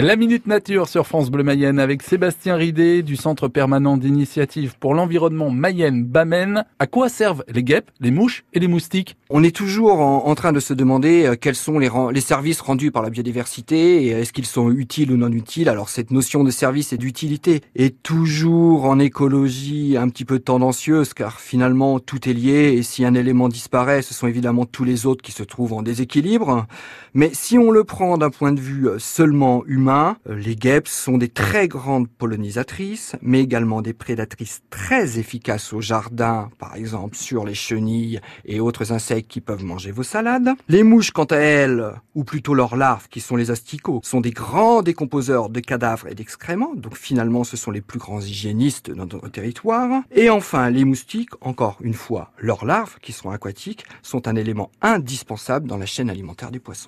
La Minute Nature sur France Bleu Mayenne avec Sébastien Ridé du Centre permanent d'initiative pour l'environnement Mayenne-Bamène. À quoi servent les guêpes, les mouches et les moustiques? On est toujours en, train de se demander euh, quels sont les, les services rendus par la biodiversité et est-ce qu'ils sont utiles ou non utiles? Alors cette notion de service et d'utilité est toujours en écologie un petit peu tendancieuse car finalement tout est lié et si un élément disparaît, ce sont évidemment tous les autres qui se trouvent en déséquilibre. Mais si on le prend d'un point de vue seulement humain, euh, les guêpes sont des très grandes pollinisatrices, mais également des prédatrices très efficaces au jardin, par exemple sur les chenilles et autres insectes qui peuvent manger vos salades. Les mouches, quant à elles, ou plutôt leurs larves, qui sont les asticots, sont des grands décomposeurs de cadavres et d'excréments, donc finalement ce sont les plus grands hygiénistes dans notre territoire. Et enfin, les moustiques, encore une fois, leurs larves, qui sont aquatiques, sont un élément indispensable dans la chaîne alimentaire du poisson.